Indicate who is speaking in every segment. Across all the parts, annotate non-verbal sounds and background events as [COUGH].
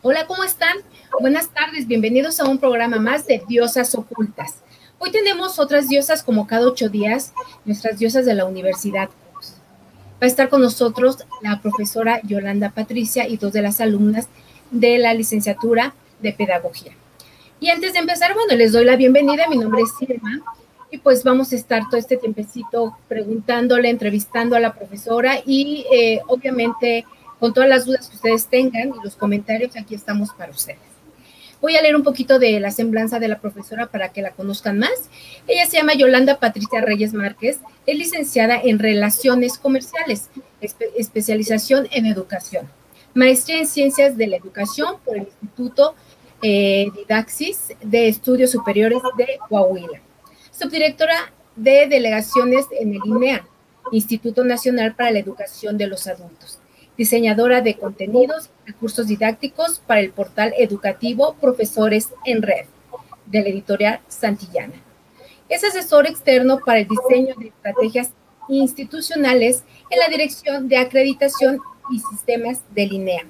Speaker 1: Hola, ¿cómo están? Buenas tardes, bienvenidos a un programa más de Diosas Ocultas. Hoy tenemos otras diosas como cada ocho días, nuestras diosas de la universidad. Va a estar con nosotros la profesora Yolanda Patricia y dos de las alumnas de la licenciatura de Pedagogía. Y antes de empezar, bueno, les doy la bienvenida. Mi nombre es Silma y pues vamos a estar todo este tiempecito preguntándole, entrevistando a la profesora y eh, obviamente con todas las dudas que ustedes tengan y los comentarios, aquí estamos para ustedes. Voy a leer un poquito de la semblanza de la profesora para que la conozcan más. Ella se llama Yolanda Patricia Reyes Márquez, es licenciada en Relaciones Comerciales, especialización en Educación, maestría en Ciencias de la Educación por el Instituto eh, Didaxis de Estudios Superiores de Coahuila, subdirectora de Delegaciones en el INEA, Instituto Nacional para la Educación de los Adultos diseñadora de contenidos y recursos didácticos para el portal educativo Profesores en Red, de la editorial Santillana. Es asesor externo para el diseño de estrategias institucionales en la Dirección de Acreditación y Sistemas de INEA,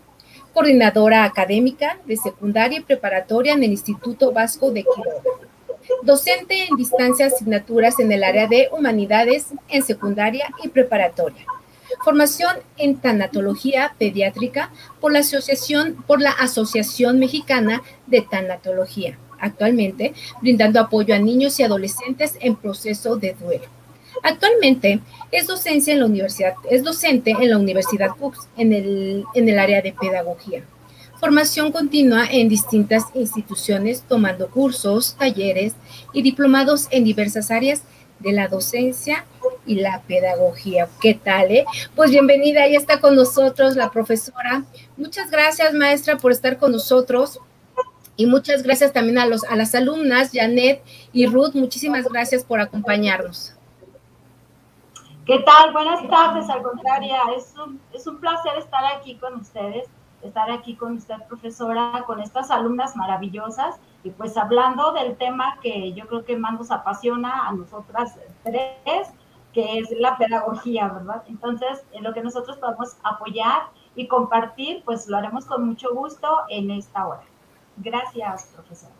Speaker 1: coordinadora académica de secundaria y preparatoria en el Instituto Vasco de Quiroga, docente en distancia asignaturas en el área de humanidades en secundaria y preparatoria Formación en tanatología pediátrica por la Asociación, por la Asociación Mexicana de Tanatología, actualmente brindando apoyo a niños y adolescentes en proceso de duelo. Actualmente es docencia en la universidad, es docente en la Universidad Cooks en el, en el área de pedagogía. Formación continua en distintas instituciones, tomando cursos, talleres y diplomados en diversas áreas de la docencia y la pedagogía. ¿Qué tal? Eh? Pues bienvenida, ahí está con nosotros la profesora. Muchas gracias, maestra, por estar con nosotros. Y muchas gracias también a, los, a las alumnas, Janet y Ruth. Muchísimas gracias por acompañarnos.
Speaker 2: ¿Qué tal? Buenas tardes, al contrario, es un, es un placer estar aquí con ustedes, estar aquí con usted, profesora, con estas alumnas maravillosas y pues hablando del tema que yo creo que más nos apasiona a nosotras tres, que es la pedagogía, ¿verdad? Entonces, en lo que nosotros podemos apoyar y compartir, pues lo haremos con mucho gusto en esta hora. Gracias, profesora.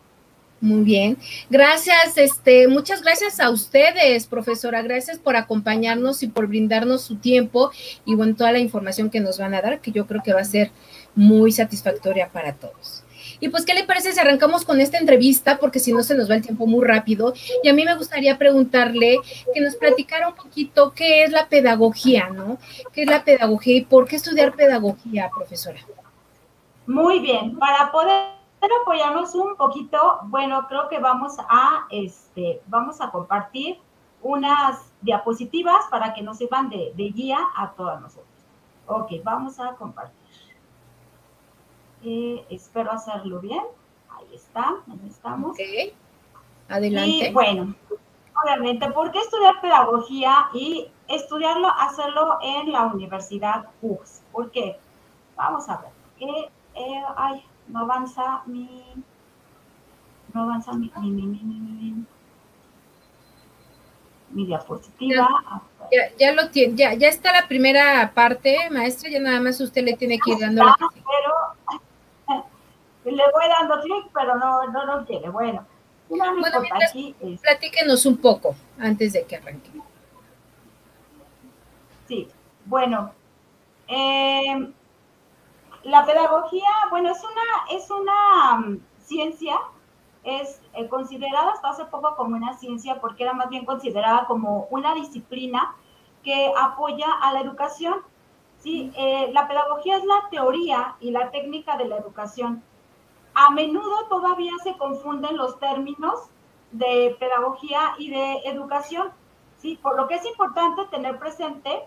Speaker 1: Muy bien. Gracias, este, muchas gracias a ustedes, profesora. Gracias por acompañarnos y por brindarnos su tiempo y bueno, toda la información que nos van a dar, que yo creo que va a ser muy satisfactoria para todos. Y pues, ¿qué le parece si arrancamos con esta entrevista? Porque si no se nos va el tiempo muy rápido. Y a mí me gustaría preguntarle que nos platicara un poquito qué es la pedagogía, ¿no? ¿Qué es la pedagogía y por qué estudiar pedagogía, profesora?
Speaker 2: Muy bien, para poder apoyarnos un poquito, bueno, creo que vamos a, este, vamos a compartir unas diapositivas para que nos sirvan de, de guía a todos nosotros. Ok, vamos a compartir espero hacerlo bien. Ahí está, ahí estamos.
Speaker 1: Ok, adelante.
Speaker 2: Y bueno, obviamente, ¿por qué estudiar pedagogía y estudiarlo, hacerlo en la Universidad UX? ¿Por qué? Vamos a ver. Eh, ay, no avanza mi... No avanza mi, mi, mi, mi, mi diapositiva.
Speaker 1: Ya, ya, lo tiene, ya, ya está la primera parte, maestra, ya nada más usted le tiene que ir dando la...
Speaker 2: Le voy dando clic, pero no, no lo quiere. Bueno,
Speaker 1: bueno aquí platíquenos un poco antes de que arranque.
Speaker 2: Sí, bueno, eh, la pedagogía, bueno, es una, es una um, ciencia, es eh, considerada hasta hace poco como una ciencia porque era más bien considerada como una disciplina que apoya a la educación. Sí, eh, la pedagogía es la teoría y la técnica de la educación a menudo todavía se confunden los términos de pedagogía y de educación, ¿sí? Por lo que es importante tener presente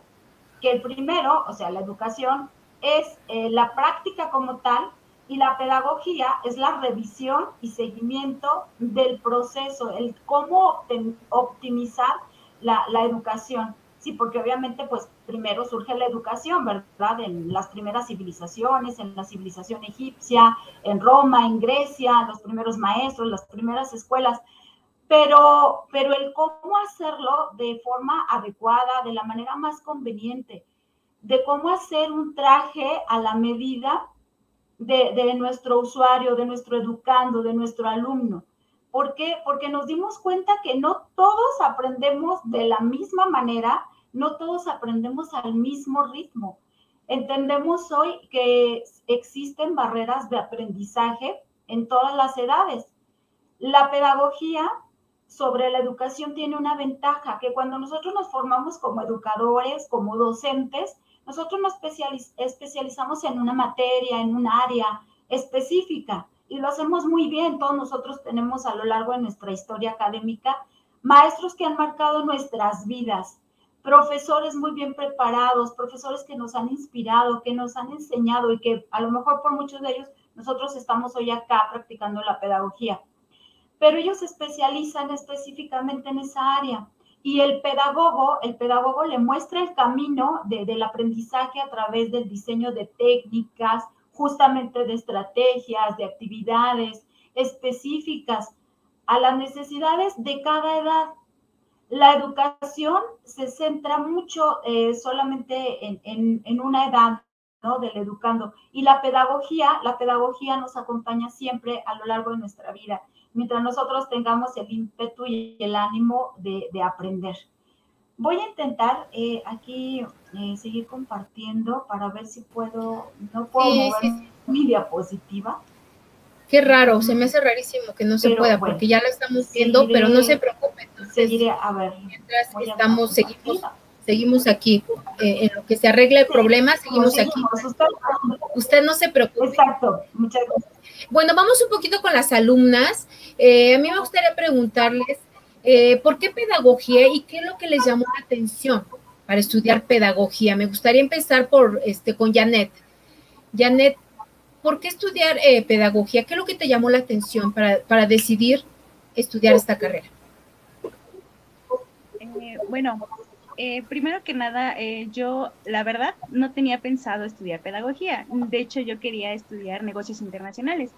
Speaker 2: que el primero, o sea, la educación, es eh, la práctica como tal y la pedagogía es la revisión y seguimiento del proceso, el cómo optimizar la, la educación. Sí, porque obviamente, pues primero surge la educación, ¿verdad? En las primeras civilizaciones, en la civilización egipcia, en Roma, en Grecia, los primeros maestros, las primeras escuelas. Pero, pero el cómo hacerlo de forma adecuada, de la manera más conveniente, de cómo hacer un traje a la medida de, nuestro usuario, de nuestro educando, de nuestro alumno. ¿Por qué? Porque nos dimos cuenta que no todos aprendemos de la misma manera, no todos aprendemos al mismo ritmo. Entendemos hoy que existen barreras de aprendizaje en todas las edades. La pedagogía sobre la educación tiene una ventaja, que cuando nosotros nos formamos como educadores, como docentes, nosotros nos especializamos en una materia, en un área específica y lo hacemos muy bien. Todos nosotros tenemos a lo largo de nuestra historia académica maestros que han marcado nuestras vidas, profesores muy bien preparados, profesores que nos han inspirado, que nos han enseñado y que a lo mejor por muchos de ellos nosotros estamos hoy acá practicando la pedagogía. Pero ellos se especializan específicamente en esa área. Y el pedagogo, el pedagogo le muestra el camino del aprendizaje a través del diseño de técnicas, justamente de estrategias, de actividades específicas a las necesidades de cada edad. La educación se centra mucho eh, solamente en, en, una edad, ¿no? Del educando. Y la pedagogía, la pedagogía nos acompaña siempre a lo largo de nuestra vida mientras nosotros tengamos el ímpetu y el ánimo de, aprender. Voy a intentar eh, aquí eh, seguir compartiendo para ver si puedo, no puedo mover mi diapositiva.
Speaker 1: Qué raro, se me hace rarísimo que no se pueda, porque ya la estamos viendo, pero no se preocupe.
Speaker 2: a ver.
Speaker 1: Mientras estamos, seguimos, seguimos aquí. Eh, en lo que se arregla el problema, seguimos aquí. Usted no se preocupe.
Speaker 2: Exacto, muchas gracias.
Speaker 1: Bueno, vamos un poquito con las alumnas. Eh, a mí me gustaría preguntarles, eh, ¿por qué pedagogía y qué es lo que les llamó la atención para estudiar pedagogía? Me gustaría empezar por este con Janet. Janet, ¿por qué estudiar eh, pedagogía? ¿Qué es lo que te llamó la atención para, para decidir estudiar esta carrera?
Speaker 3: bueno, primero que nada, yo la verdad no tenía pensado estudiar pedagogía. De hecho, yo quería estudiar negocios internacionales.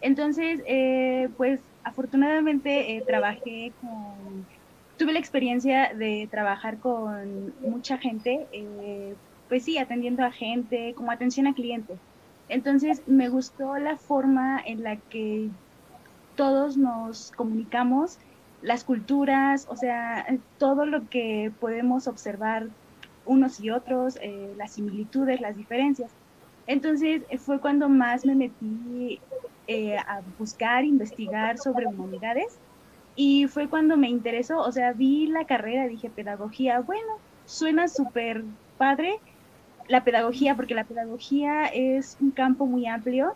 Speaker 3: Entonces, eh, pues afortunadamente eh, trabajé con, tuve la experiencia de trabajar con mucha gente, eh, pues sí, atendiendo a gente, como atención a clientes. Entonces, me gustó la forma en la que todos nos comunicamos, las culturas, o sea, todo lo que podemos observar unos y otros, las similitudes, las diferencias. Entonces fue cuando más me metí eh, a buscar, investigar sobre humanidades y fue cuando me interesó, o sea, vi la carrera, dije pedagogía, bueno, suena súper padre la pedagogía, porque la pedagogía es un campo muy amplio,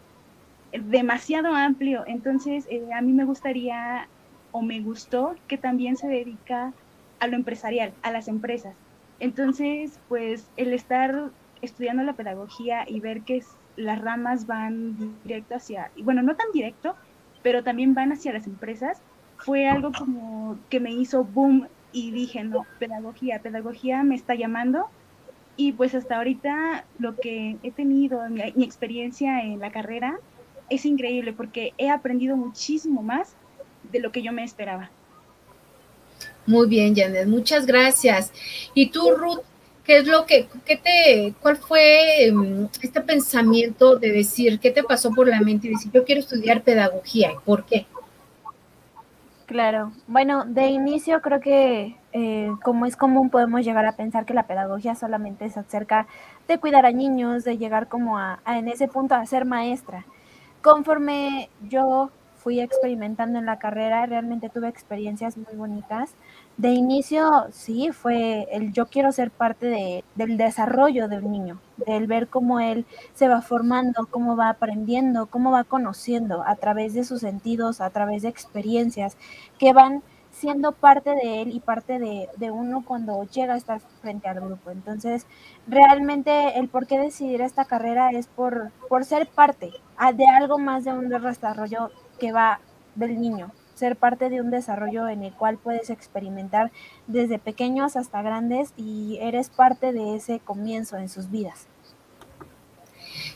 Speaker 3: demasiado amplio, entonces eh, a mí me gustaría o me gustó que también se dedica a lo empresarial, a las empresas. Entonces, pues el estar estudiando la pedagogía y ver que las ramas van directo hacia, bueno, no tan directo, pero también van hacia las empresas, fue algo como que me hizo boom y dije, no, pedagogía, pedagogía me está llamando. Y pues hasta ahorita lo que he tenido, mi, mi experiencia en la carrera, es increíble porque he aprendido muchísimo más de lo que yo me esperaba.
Speaker 1: Muy bien, Janet, muchas gracias. Y tú, Ruth, ¿Qué es lo que, qué te, cuál fue em, este pensamiento de decir, qué te pasó por la mente y decir, yo quiero estudiar pedagogía? ¿Por qué?
Speaker 4: Claro, bueno, de inicio creo que eh, como es común podemos llegar a pensar que la pedagogía solamente se acerca de cuidar a niños, de llegar como a, a en ese punto a ser maestra. Conforme yo fui experimentando en la carrera, realmente tuve experiencias muy bonitas de inicio, sí, fue el yo quiero ser parte de, del desarrollo del niño, del ver cómo él se va formando, cómo va aprendiendo, cómo va conociendo a través de sus sentidos, a través de experiencias que van siendo parte de él y parte de, de uno cuando llega a estar frente al grupo. Entonces, realmente el por qué decidir esta carrera es por, por ser parte de algo más de un desarrollo que va del niño, ser parte de un desarrollo en el cual puedes experimentar desde pequeños hasta grandes y eres parte de ese comienzo en sus vidas.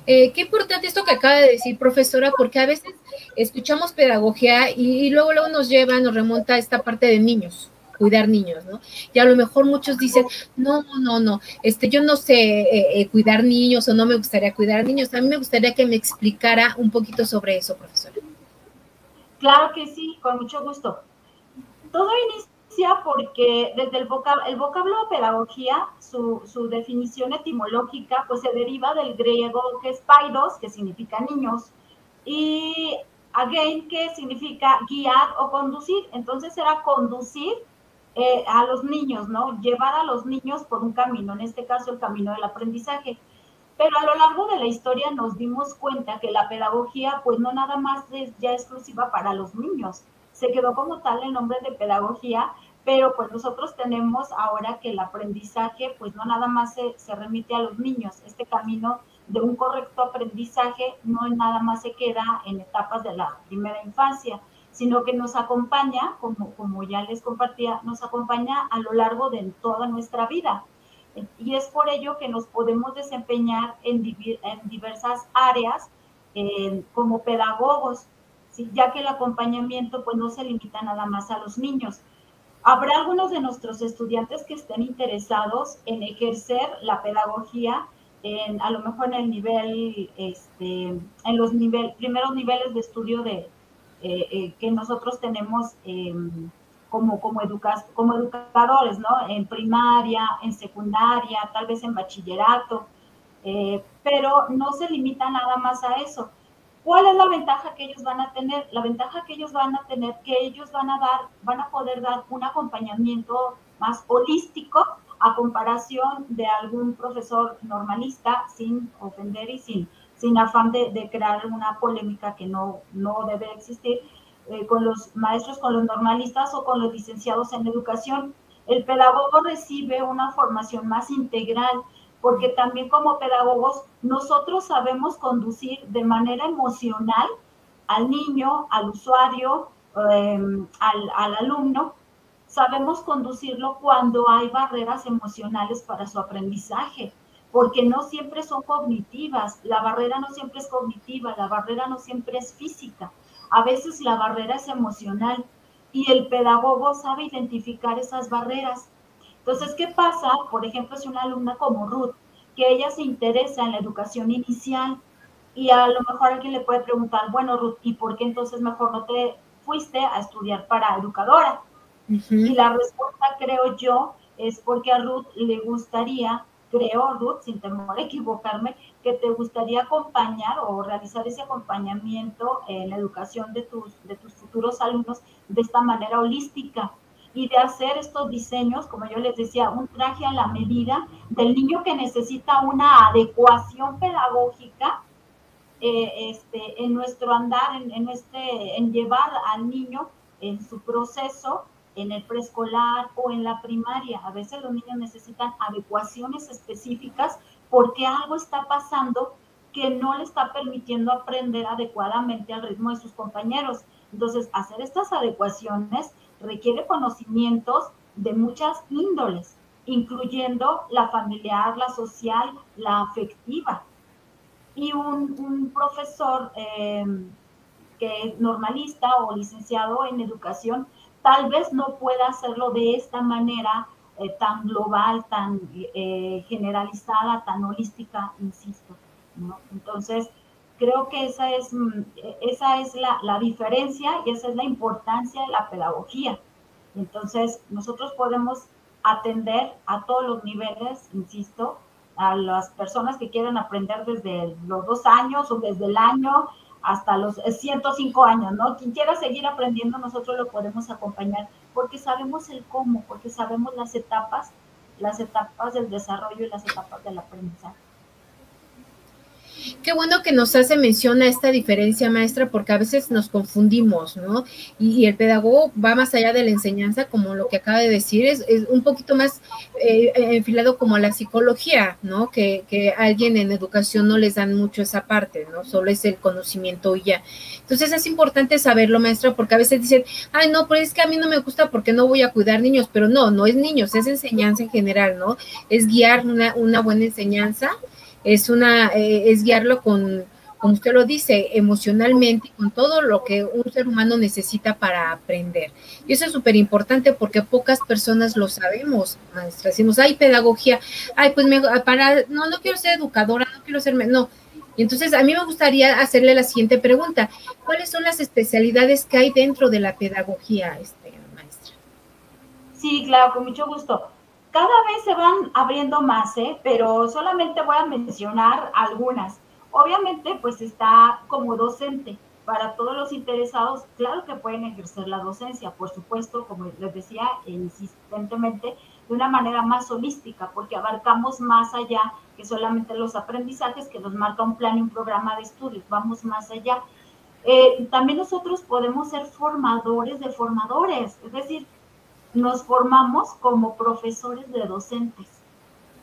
Speaker 1: Eh, qué importante esto que acaba de decir, profesora, porque a veces escuchamos pedagogía y, luego, luego nos lleva, nos remonta a esta parte de niños, cuidar niños, ¿no? Y a lo mejor muchos dicen, no, no, no, este, yo no sé eh, eh, cuidar niños o no me gustaría cuidar niños. A mí me gustaría que me explicara un poquito sobre eso, profesora.
Speaker 2: Claro que sí, con mucho gusto. Todo inicia porque desde el, el vocablo pedagogía, su, su, definición etimológica, pues se deriva del griego que es paidos, que significa niños, y again, que significa guiar o conducir. Entonces era conducir eh, a los niños, ¿no? Llevar a los niños por un camino, en este caso el camino del aprendizaje. Pero a lo largo de la historia nos dimos cuenta que la pedagogía, pues no nada más es ya exclusiva para los niños. Se quedó como tal el nombre de pedagogía, pero pues nosotros tenemos ahora que el aprendizaje, pues no nada más se, se remite a los niños. Este camino de un correcto aprendizaje no nada más se queda en etapas de la primera infancia, sino que nos acompaña, como, como ya les compartía, nos acompaña a lo largo de toda nuestra vida. Y es por ello que nos podemos desempeñar en, en diversas áreas eh, como pedagogos, ya que el acompañamiento pues no se limita nada más a los niños. Habrá algunos de nuestros estudiantes que estén interesados en ejercer la pedagogía en, a lo mejor en el nivel, este, en los nivel, primeros niveles de estudio eh, eh, que nosotros tenemos em, como, como, como educadores, ¿no? En primaria, en secundaria, tal vez en bachillerato, eh, pero no se limita nada más a eso. ¿Cuál es la ventaja que ellos van a tener? La ventaja que ellos van a tener, que ellos van a dar, van a poder dar un acompañamiento más holístico a comparación de algún profesor normalista, sin ofender y sin sin afán de, crear una polémica que no, no debe existir, eh, con los maestros, con los normalistas o con los licenciados en educación. El pedagogo recibe una formación más integral, porque también como pedagogos nosotros sabemos conducir de manera emocional al niño, al usuario, em, al, al alumno, sabemos conducirlo cuando hay barreras emocionales para su aprendizaje porque no siempre son cognitivas, la barrera no siempre es cognitiva, la barrera no siempre es física, a veces la barrera es emocional y el pedagogo sabe identificar esas barreras. Entonces, ¿qué pasa? Por ejemplo, si una alumna como Ruth, que ella se interesa en la educación inicial y a lo mejor alguien le puede preguntar, bueno, Ruth, ¿y por qué entonces mejor no te fuiste a estudiar para educadora? Y la respuesta, creo yo, es porque a Ruth le gustaría creo, Ruth, sin temor a equivocarme, que te gustaría acompañar o realizar ese acompañamiento en la educación de tus, de tus futuros alumnos de esta manera holística y de hacer estos diseños, como yo les decía, un traje a la medida del niño que necesita una adecuación pedagógica eh, este, en nuestro andar, en, en, este, en llevar al niño en su proceso en el preescolar o en la primaria. A veces los niños necesitan adecuaciones específicas porque algo está pasando que no le está permitiendo aprender adecuadamente al ritmo de sus compañeros. Entonces, hacer estas adecuaciones requiere conocimientos de muchas índoles, incluyendo la familiar, la social, la afectiva. Y un, profesor eh, que es normalista o licenciado en educación tal vez no pueda hacerlo de esta manera eh, tan global, tan eh, generalizada, tan holística, insisto. Entonces, creo que esa es, mm, esa es la, la, diferencia y esa es la importancia de la pedagogía. Entonces, nosotros podemos atender a todos los niveles, insisto, a las personas que quieren aprender desde los dos años o desde el año hasta los 105 años, ¿no? Quien quiera seguir aprendiendo, nosotros lo podemos acompañar porque sabemos el cómo, porque sabemos las etapas, las etapas del desarrollo y las etapas del aprendizaje.
Speaker 1: Qué bueno que nos hace mención a esta diferencia, maestra, porque a veces nos confundimos, ¿no? Y, el pedagogo va más allá de la enseñanza, como lo que acaba de decir, es, un poquito más eh, enfilado como a la psicología, ¿no? Que, que alguien en educación no les dan mucho esa parte, ¿no? Solo es el conocimiento y ya. Entonces es importante saberlo, maestra, porque a veces dicen, ay, no, pero es que a mí no me gusta porque no voy a cuidar niños, pero no, no es niños, es enseñanza en general, ¿no? Es guiar una, una buena enseñanza es una, eh, es guiarlo con, como usted lo dice, emocionalmente, con todo lo que un ser humano necesita para aprender. Y eso es súper importante porque pocas personas lo sabemos, maestra. Decimos, ay, pedagogía, ay, pues me, para, no, no quiero ser educadora, no quiero ser, no. Y entonces a mí me gustaría hacerle la siguiente pregunta. ¿Cuáles son las especialidades que hay dentro de la pedagogía, este, maestra?
Speaker 2: Sí, claro, con mucho gusto. Cada vez se van abriendo más, ¿eh? pero solamente voy a mencionar algunas. Obviamente, pues está como docente. Para todos los interesados, claro que pueden ejercer la docencia, por supuesto, como les decía insistentemente, de una manera más holística, porque abarcamos más allá que solamente los aprendizajes que nos marca un plan y un programa de estudios, vamos más allá. Eh, también nosotros podemos ser formadores de formadores, es decir, nos formamos como profesores de docentes.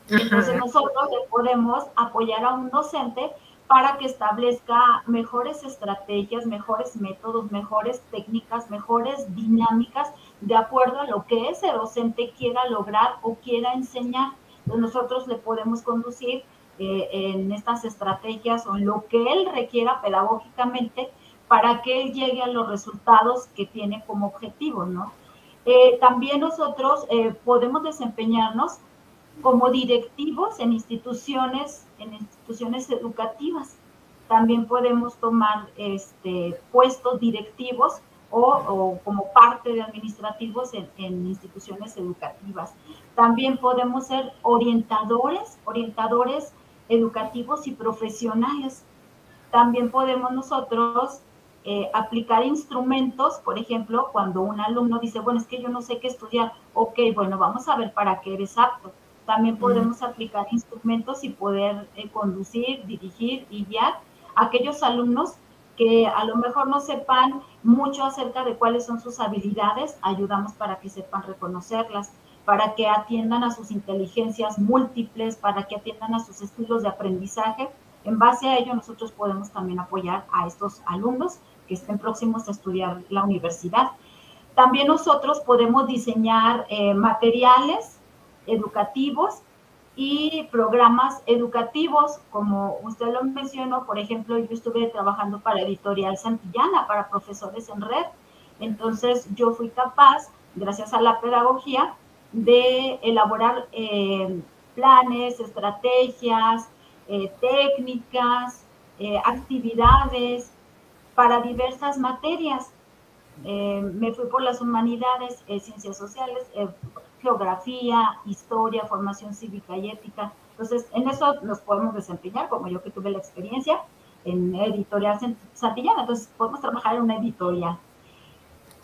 Speaker 2: Entonces nosotros le podemos apoyar a un docente para que establezca mejores estrategias, mejores métodos, mejores técnicas, mejores dinámicas de acuerdo a lo que ese docente quiera lograr o quiera enseñar. nosotros le podemos conducir eh, en estas estrategias o en lo que él requiera pedagógicamente para que él llegue a los resultados que tiene como objetivo, ¿no? Eh, también nosotros eh, podemos desempeñarnos como directivos en instituciones, en instituciones educativas. También podemos tomar este, puestos directivos o, como parte de administrativos en, instituciones educativas. También podemos ser orientadores, orientadores educativos y profesionales. También podemos nosotros eh, aplicar instrumentos, por ejemplo, cuando un alumno dice, bueno, es que yo no sé qué estudiar, ok, bueno, vamos a ver para qué eres apto. También podemos aplicar instrumentos y poder eh, conducir, dirigir y guiar a aquellos alumnos que a lo mejor no sepan mucho acerca de cuáles son sus habilidades, ayudamos para que sepan reconocerlas, para que atiendan a sus inteligencias múltiples, para que atiendan a sus estilos de aprendizaje. En base a ello, nosotros podemos también apoyar a estos alumnos que estén próximos a estudiar la universidad. También nosotros podemos diseñar eh, materiales educativos y programas educativos, como usted lo mencionó, por ejemplo, yo estuve trabajando para Editorial Santillana, para profesores en red. Entonces yo fui capaz, gracias a la pedagogía, de elaborar eh, planes, estrategias, eh, técnicas, actividades para diversas materias. me fui por las humanidades, ciencias sociales, geografía, historia, formación cívica y ética. Entonces, en eso nos podemos desempeñar, como yo que tuve la experiencia en editorial Santillana, entonces podemos trabajar en una editorial.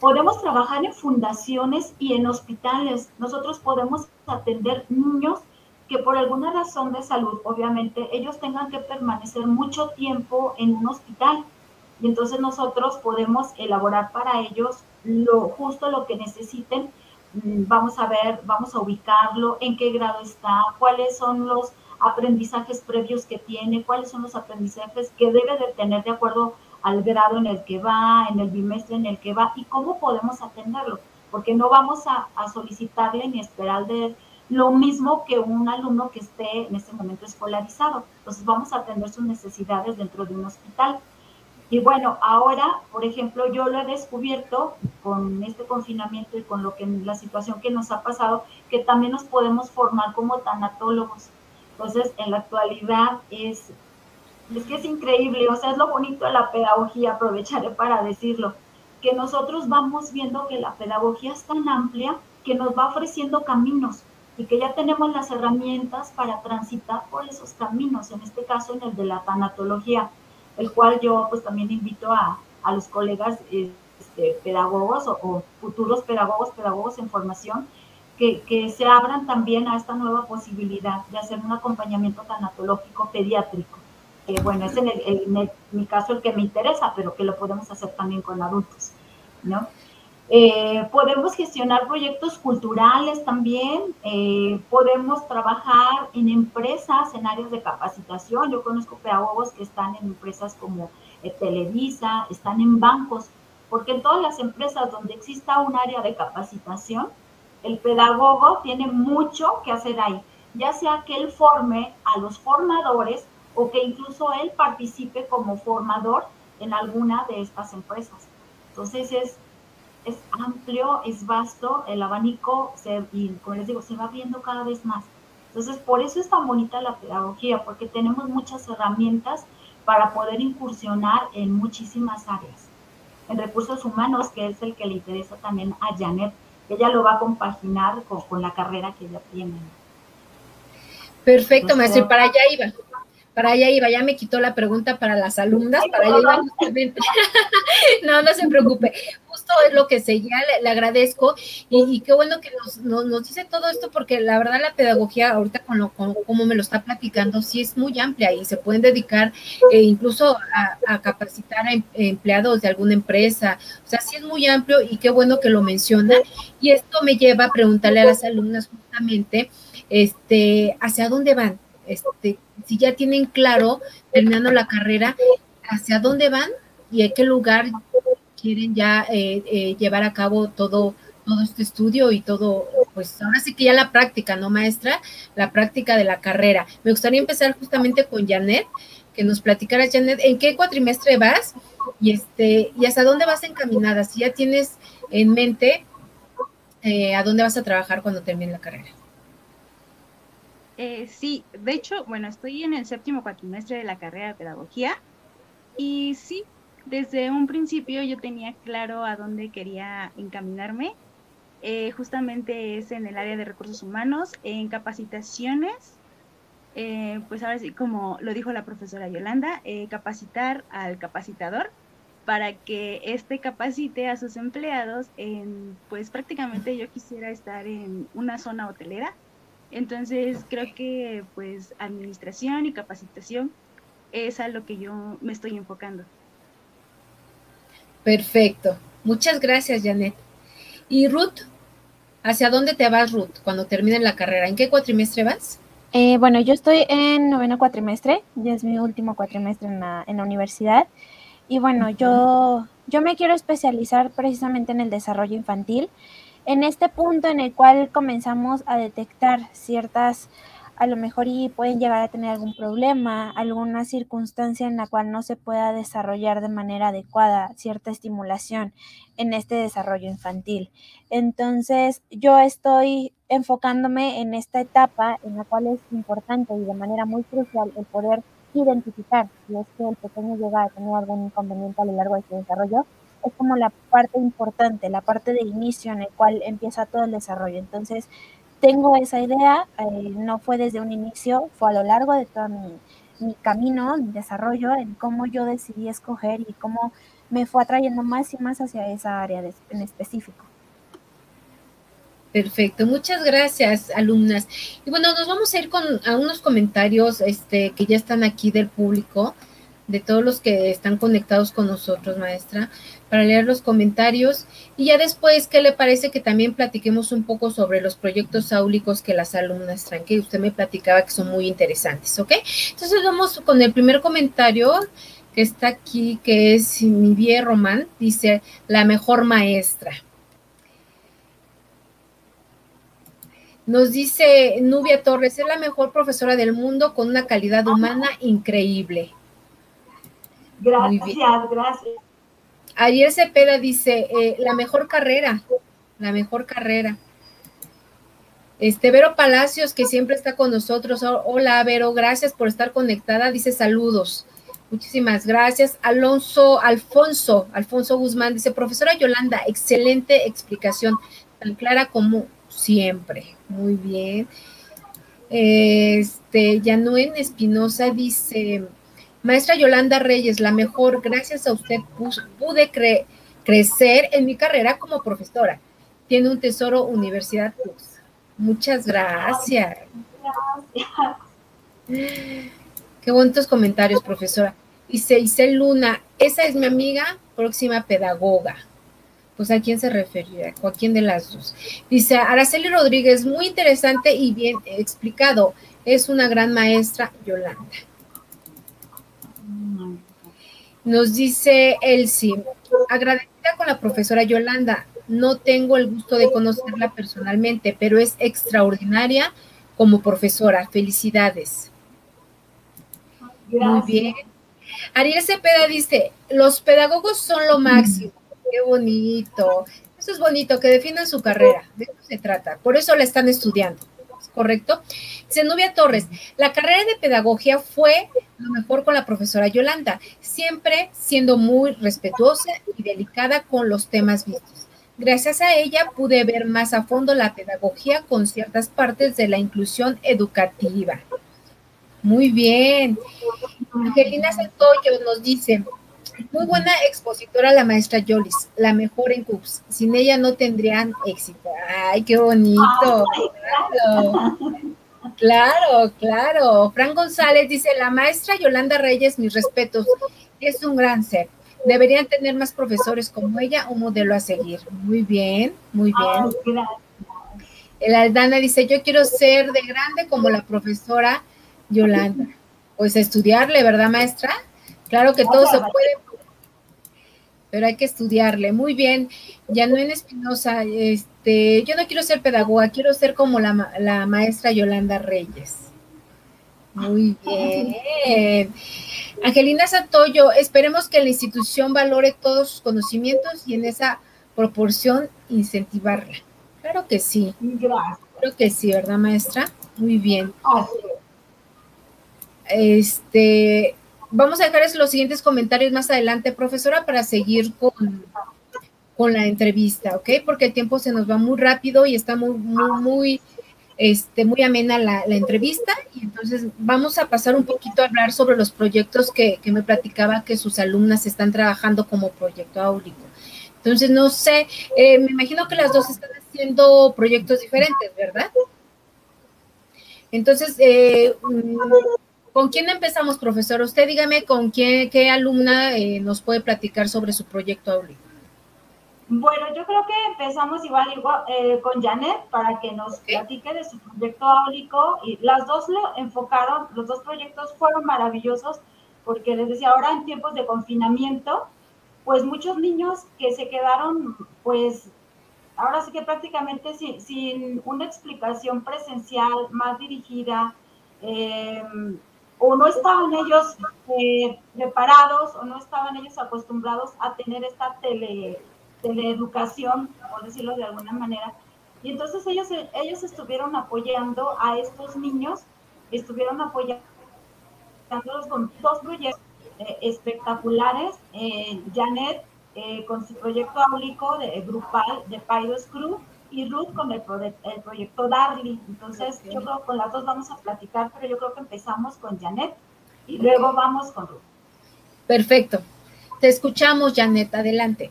Speaker 2: Podemos trabajar en fundaciones y en hospitales. Nosotros podemos atender niños que por alguna razón de salud, obviamente, ellos tengan que permanecer mucho tiempo en un hospital. Y entonces nosotros podemos elaborar para ellos lo justo lo que necesiten Mm, vamos a ver, vamos a ubicarlo, en qué grado está, cuáles son los aprendizajes previos que tiene, cuáles son los aprendizajes que debe de tener de acuerdo al grado en el que va, en el bimestre en el que va y cómo podemos atenderlo, porque no vamos a, a solicitarle ni esperar de lo mismo que un alumno que esté en este momento escolarizado. Entonces vamos a atender sus necesidades dentro de un hospital. Y bueno, ahora, por ejemplo, yo lo he descubierto con este confinamiento y con lo que la situación que nos ha pasado, que también nos podemos formar como tanatólogos. Entonces, en la actualidad es, es que es increíble, o sea, es lo bonito de la pedagogía, aprovecharé para decirlo, que nosotros vamos viendo que la pedagogía es tan amplia que nos va ofreciendo caminos y que ya tenemos las herramientas para transitar por esos caminos, en este caso en el de la tanatología el cual yo pues también invito a, a los colegas este, pedagogos o, futuros pedagogos, pedagogos en formación, que, que, se abran también a esta nueva posibilidad de hacer un acompañamiento tanatológico pediátrico, que bueno, es en, el, en mi caso el que me interesa, pero que lo podemos hacer también con adultos, ¿no? Eh, podemos gestionar proyectos culturales también, eh, podemos trabajar en empresas, en áreas de capacitación. Yo conozco pedagogos que están en empresas como eh, Televisa, están en bancos, porque en todas las empresas donde exista un área de capacitación, el pedagogo tiene mucho que hacer ahí, ya sea que él forme a los formadores o que incluso él participe como formador en alguna de estas empresas. Entonces es, es amplio, es vasto, el abanico, se, y como les digo, se va viendo cada vez más. Entonces, por eso es tan bonita la pedagogía, porque tenemos muchas herramientas para poder incursionar en muchísimas áreas. En recursos humanos, que es el que le interesa también a Janet, ella lo va a compaginar con, la carrera que ella tiene.
Speaker 1: Perfecto, maestro, y para allá iba para allá iba, ya me quitó la pregunta para las alumnas, para allá iba justamente. no, no se preocupe, justo es lo que seguía, le, le agradezco y, qué bueno que nos, nos, dice todo esto porque la verdad la pedagogía ahorita con lo con, como me lo está platicando sí es muy amplia y se pueden dedicar eh, incluso a, capacitar a em, empleados de alguna empresa, o sea, sí es muy amplio y qué bueno que lo menciona y esto me lleva a preguntarle a las alumnas justamente, este, ¿hacia dónde van? Este, si ya tienen claro, terminando la carrera, hacia dónde van y a qué lugar quieren ya eh, eh, llevar a cabo todo, todo este estudio y todo, pues ahora sí que ya la práctica, ¿no, maestra? La práctica de la carrera. Me gustaría empezar justamente con Janet, que nos platicara, Janet, ¿en qué cuatrimestre vas? Y, este, y hasta dónde vas encaminada, si ya tienes en mente eh, a dónde vas a trabajar cuando termine la carrera.
Speaker 3: Eh, sí, de hecho, bueno, estoy en el séptimo cuatrimestre de la carrera de pedagogía y sí, desde un principio yo tenía claro a dónde quería encaminarme. Eh, justamente es en el área de recursos humanos, en capacitaciones, eh, pues ahora sí, como lo dijo la profesora Yolanda, capacitar al capacitador para que éste capacite a sus empleados en, pues prácticamente yo quisiera estar en una zona hotelera entonces creo que pues administración y capacitación es a lo que yo me estoy enfocando.
Speaker 1: Perfecto. Muchas gracias, Janet. ¿Y Ruth? ¿Hacia dónde te vas, Ruth, cuando termines la carrera? ¿En qué cuatrimestre vas?
Speaker 4: Eh, bueno, yo estoy en noveno cuatrimestre, ya es mi último cuatrimestre en la, en la universidad. Y bueno, yo, yo me quiero especializar precisamente en el desarrollo infantil en este punto en el cual comenzamos a detectar ciertas, a lo mejor y pueden llegar a tener algún problema, alguna circunstancia en la cual no se pueda desarrollar de manera adecuada cierta estimulación en este desarrollo infantil. Entonces, yo estoy enfocándome en esta etapa en la cual es importante y de manera muy crucial el poder identificar si es que el pequeño llega a tener algún inconveniente a lo largo de su desarrollo es como la parte importante, la parte de inicio en el cual empieza todo el desarrollo. Entonces, tengo esa idea, eh, no fue desde un inicio, fue a lo largo de todo mi, camino, mi desarrollo, en cómo yo decidí escoger y cómo me fue atrayendo más y más hacia esa área en específico.
Speaker 1: Perfecto, muchas gracias, alumnas. Y bueno, nos vamos a ir con a unos comentarios este, que ya están aquí del público, de todos los que están conectados con nosotros, maestra para leer los comentarios y ya después, ¿qué le parece que también platiquemos un poco sobre los proyectos áulicos que las alumnas traen, que usted me platicaba que son muy interesantes, ¿ok? Entonces vamos con el primer comentario que está aquí, que es mi viejo Román, dice, la mejor maestra. Nos dice Nubia Torres, es la mejor profesora del mundo con una calidad humana increíble.
Speaker 2: Gracias, gracias.
Speaker 1: Ariel Cepeda dice, eh, la mejor carrera, la mejor carrera. Este, Vero Palacios, que siempre está con nosotros. Hola, Vero, gracias por estar conectada. Dice saludos. Muchísimas gracias. Alonso, Alfonso, Alfonso Guzmán dice, profesora Yolanda, excelente explicación, tan clara como siempre. Muy bien. Este, Yanuen Espinosa dice, Maestra Yolanda Reyes, la mejor, gracias a usted pude crecer en mi carrera como profesora. Tiene un tesoro Universidad Plus. Muchas gracias. Qué bonitos comentarios, profesora. Dice Isel Luna, esa es mi amiga, próxima pedagoga. Pues a quién se refería, o a quién de las dos. Dice Araceli Rodríguez, muy interesante y bien explicado. Es una gran maestra, Yolanda. Nos dice Elsie, agradecida con la profesora Yolanda, no tengo el gusto de conocerla personalmente, pero es extraordinaria como profesora. Felicidades. Muy bien. Ariel Cepeda dice, los pedagogos son lo máximo. Qué bonito. Eso es bonito, que definan su carrera. De eso se trata. Por eso la están estudiando. ¿Correcto? Zenubia Torres, la carrera de pedagogía fue lo mejor con la profesora Yolanda, siempre siendo muy respetuosa y delicada con los temas vistos. Gracias a ella pude ver más a fondo la pedagogía con ciertas partes de la inclusión educativa. Muy bien. Angelina Santoyo nos dice, muy buena expositora la maestra Yolis, la mejor en CUPS. Sin ella no tendrían éxito. Ay, qué bonito. Claro, claro, claro. Fran González dice, la maestra Yolanda Reyes, mis respetos, es un gran ser. Deberían tener más profesores como ella, un modelo a seguir. Muy bien, muy bien. El Aldana dice, yo quiero ser de grande como la profesora Yolanda. Pues estudiarle, ¿verdad, maestra? Claro que todo se puede, pero hay que estudiarle. Muy bien, Yanuen Espinosa, este, yo no quiero ser pedagoga, quiero ser como la, la maestra Yolanda Reyes. Muy bien. Angelina Santoyo, esperemos que la institución valore todos sus conocimientos y en esa proporción incentivarla. Claro que sí. Gracias. Creo que sí, ¿verdad, maestra? Muy bien. Este, vamos a dejar los siguientes comentarios más adelante, profesora, para seguir con, con la entrevista, ¿ok? Porque el tiempo se nos va muy rápido y está muy, muy, muy, este, muy amena la, entrevista. Y entonces vamos a pasar un poquito a hablar sobre los proyectos que, me platicaba que sus alumnas están trabajando como proyecto áulico. Entonces, no sé, eh, me imagino que las dos están haciendo proyectos diferentes, ¿verdad? Entonces, eh, mm, ¿Con quién empezamos, profesor? Usted dígame con quién, qué alumna eh, nos puede platicar sobre su proyecto áulico.
Speaker 2: Bueno, yo creo que empezamos igual, eh, con Janet para que nos platique de su proyecto áulico. Y las dos lo enfocaron, los dos proyectos fueron maravillosos porque les decía, ahora en tiempos de confinamiento, pues muchos niños que se quedaron, pues ahora sí que prácticamente sin, sin una explicación presencial más dirigida, eh, o no estaban ellos eh, preparados o no estaban ellos acostumbrados a tener esta tele, teleeducación, por decirlo de alguna manera. Y entonces ellos, ellos estuvieron apoyando a estos niños, estuvieron apoyándolos con dos proyectos eh, espectaculares. Eh, Janet con su proyecto áulico de grupal de Paidos Crew y Ruth con el, el proyecto Darly. Entonces, yo creo que con las dos vamos a platicar, pero yo creo que empezamos con Janet y luego vamos con Ruth.
Speaker 1: Perfecto. Te escuchamos, Janet. Adelante.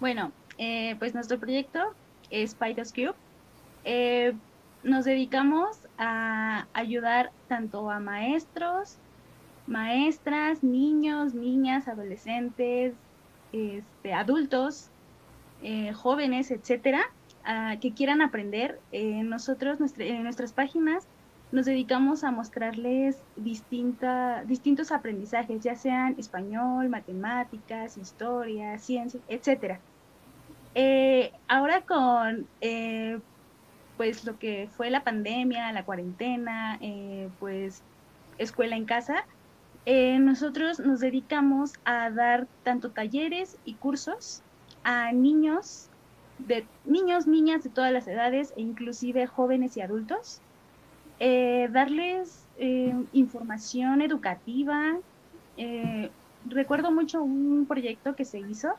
Speaker 3: Bueno, eh, pues nuestro proyecto es Pythos Cube. Eh, nos dedicamos a ayudar tanto a maestros, maestras, niños, niñas, adolescentes, este, adultos eh, jóvenes, etcétera, que quieran aprender. Eh, nosotros, en nuestras páginas, nos dedicamos a mostrarles distintos aprendizajes, ya sean español, matemáticas, historia, ciencias, etcétera. Eh, ahora con pues lo que fue la pandemia, la cuarentena, pues escuela en casa, nosotros nos dedicamos a dar tanto talleres y cursos a niños, de niños, niñas de todas las edades e inclusive jóvenes y adultos, eh, darles eh, información educativa. Eh, recuerdo mucho un proyecto que se hizo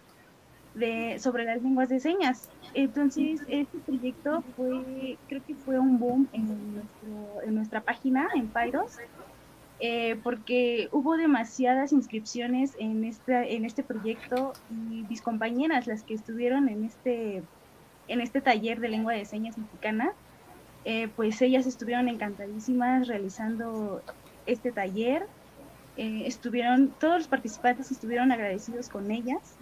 Speaker 3: de, sobre las lenguas de señas. Entonces, este proyecto fue, creo que fue un boom en, nuestro, en nuestra página, en Pyros, eh, porque hubo demasiadas inscripciones en, esta, en este proyecto y mis compañeras, las que estuvieron en este, en este taller de lengua de señas mexicana, eh, pues ellas estuvieron encantadísimas realizando este taller. Eh, estuvieron, todos los participantes estuvieron agradecidos con ellas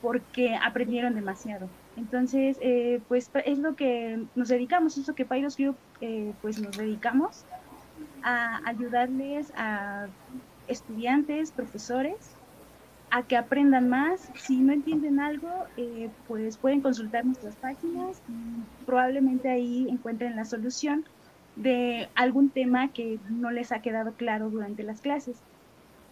Speaker 3: porque aprendieron demasiado. Entonces, pues es lo que nos dedicamos, es lo que Pyros Group pues nos dedicamos a ayudarles a estudiantes, profesores, a que aprendan más. Si no entienden algo, eh, pues pueden consultar nuestras páginas y probablemente ahí encuentren la solución de algún tema que no les ha quedado claro durante las clases.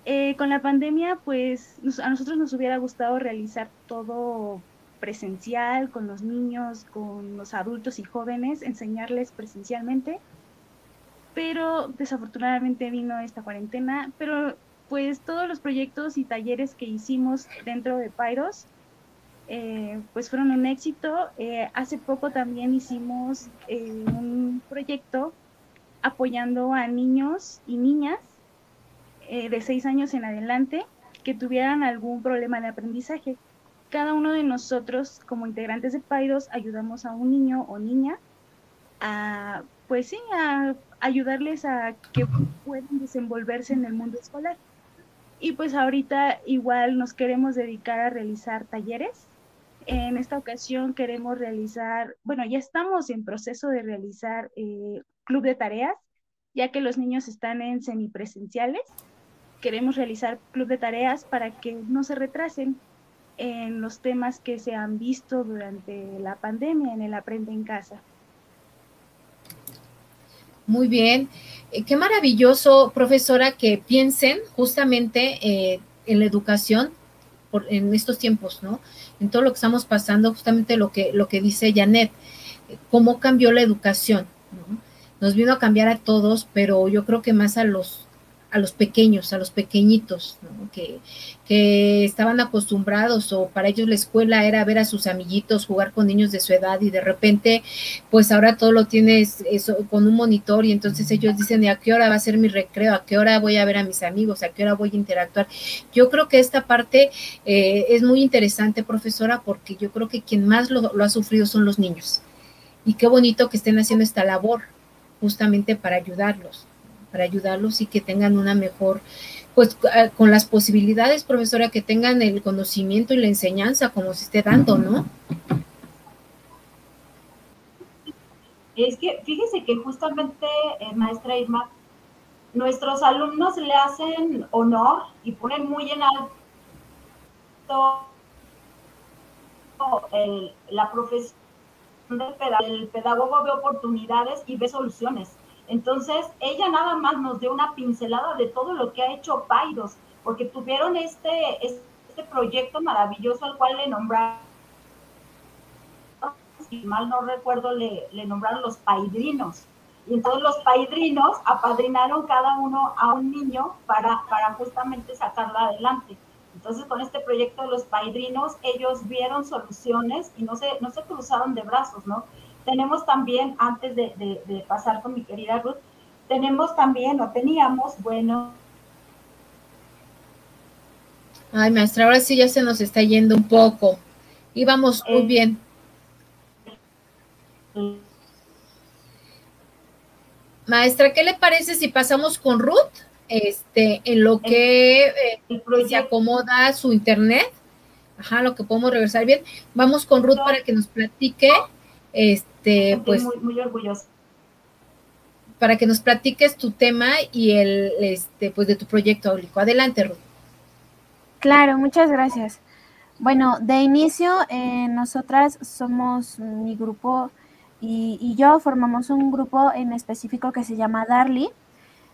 Speaker 3: Eh, con la pandemia, pues a nosotros nos hubiera gustado realizar todo presencial, con los niños, con los adultos y jóvenes, enseñarles presencialmente, pero desafortunadamente vino esta cuarentena, pero pues todos los proyectos y talleres que hicimos dentro de Pyros, eh, pues fueron un éxito. Eh, hace poco también hicimos un proyecto apoyando a niños y niñas eh, de seis años en adelante que tuvieran algún problema de aprendizaje. Cada uno de nosotros, como integrantes de Paidos, ayudamos a un niño o niña a, pues sí, a ayudarles a que puedan desenvolverse en el mundo escolar. Y pues ahorita igual nos queremos dedicar a realizar talleres. En esta ocasión queremos realizar, bueno, ya estamos en proceso de realizar eh, club de tareas, ya que los niños están en semipresenciales queremos realizar club de tareas para que no se retrasen en los temas que se han visto durante la pandemia en el Aprende en Casa.
Speaker 1: Muy bien. Eh, qué maravilloso, profesora, que piensen justamente eh, en la educación por, en estos tiempos, ¿no? En todo lo que estamos pasando, justamente lo que, lo que dice Janet, cómo cambió la educación, Nos vino a cambiar a todos, pero yo creo que más a los a los pequeños, a los pequeñitos, que, que, estaban acostumbrados o para ellos la escuela era ver a sus amiguitos, jugar con niños de su edad y de repente, pues ahora todo lo tienes eso, con un monitor y entonces ellos dicen, ¿y a qué hora va a ser mi recreo? ¿A qué hora voy a ver a mis amigos? ¿A qué hora voy a interactuar? Yo creo que esta parte eh, es muy interesante, profesora, porque yo creo que quien más lo ha sufrido son los niños. Y qué bonito que estén haciendo esta labor justamente para ayudarlos para ayudarlos y que tengan una mejor, pues con las posibilidades, profesora, que tengan el conocimiento y la enseñanza como se esté dando, ¿no?
Speaker 2: Es que fíjese que justamente, eh, maestra Irma, nuestros alumnos le hacen honor y ponen muy en alto la profesión del pedagogo. El pedagogo ve oportunidades y ve soluciones. Entonces, ella nada más nos dio una pincelada de todo lo que ha hecho Paidos, porque tuvieron este, este proyecto maravilloso al cual le nombraron, si mal no recuerdo, le, nombraron los paidrinos. Y entonces los paidrinos apadrinaron cada uno a un niño para, para justamente sacarlo adelante. Entonces, con este proyecto de los paidrinos, ellos vieron soluciones y no se, no se cruzaron de brazos, ¿no? Tenemos también, antes de, pasar con mi querida Ruth, tenemos también, o teníamos, bueno.
Speaker 1: Ay, maestra, ahora sí ya se nos está yendo un poco. Íbamos muy eh, bien. Maestra, ¿qué le parece si pasamos con Ruth? Este, en lo que eh, se acomoda su internet. Ajá, lo que podemos regresar bien. Vamos con Ruth para que nos platique. Este, este, pues,
Speaker 2: muy, muy orgullosa.
Speaker 1: Para que nos platiques tu tema y el, este, pues, de tu proyecto áulico. Adelante, Ruth.
Speaker 4: Claro, muchas gracias. Bueno, de inicio, eh, nosotras somos mi grupo y, y, yo formamos un grupo en específico que se llama Darly.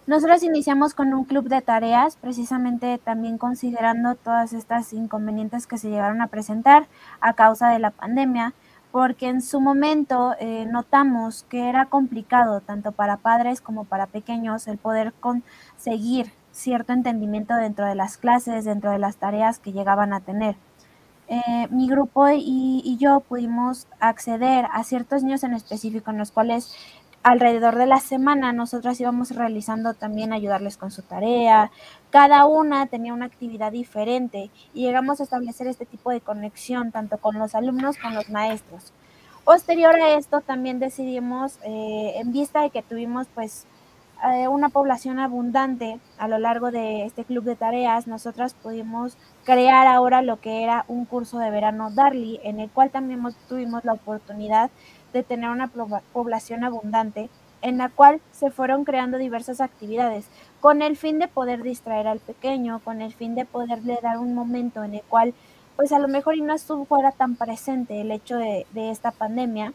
Speaker 4: Nosotros iniciamos con un club de tareas, precisamente también considerando todas estas inconvenientes que se llegaron a presentar a causa de la pandemia porque en su momento eh, notamos que era complicado tanto para padres como para pequeños el poder conseguir cierto entendimiento dentro de las clases, dentro de las tareas que llegaban a tener. Eh, mi grupo y, y, yo pudimos acceder a ciertos niños en específico en los cuales alrededor de la semana nosotras íbamos realizando también ayudarles con su tarea. Cada una tenía una actividad diferente y llegamos a establecer este tipo de conexión tanto con los alumnos como con los maestros. Posterior a esto también decidimos, eh, en vista de que tuvimos pues eh, una población abundante a lo largo de este club de tareas, nosotras pudimos crear ahora lo que era un curso de verano Darly, en el cual también tuvimos la oportunidad de tener una población abundante en la cual se fueron creando diversas actividades con el fin de poder distraer al pequeño, con el fin de poderle dar un momento en el cual pues a lo mejor y no fuera tan presente el hecho de, esta pandemia.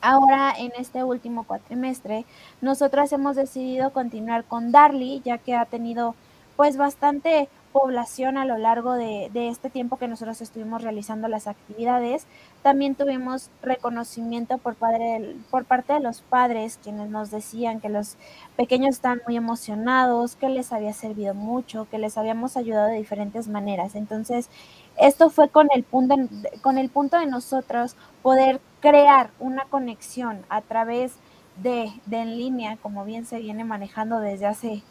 Speaker 4: Ahora, en este último cuatrimestre, nosotras hemos decidido continuar con Darly, ya que ha tenido pues bastante población a lo largo de, este tiempo que nosotros estuvimos realizando las actividades. También tuvimos reconocimiento por, padre, por parte de los padres, quienes nos decían que los pequeños estaban muy emocionados, que les había servido mucho, que les habíamos ayudado de diferentes maneras. Entonces, esto fue con el punto, con el punto de nosotros poder crear una conexión a través de, de en línea, como bien se viene manejando desde hace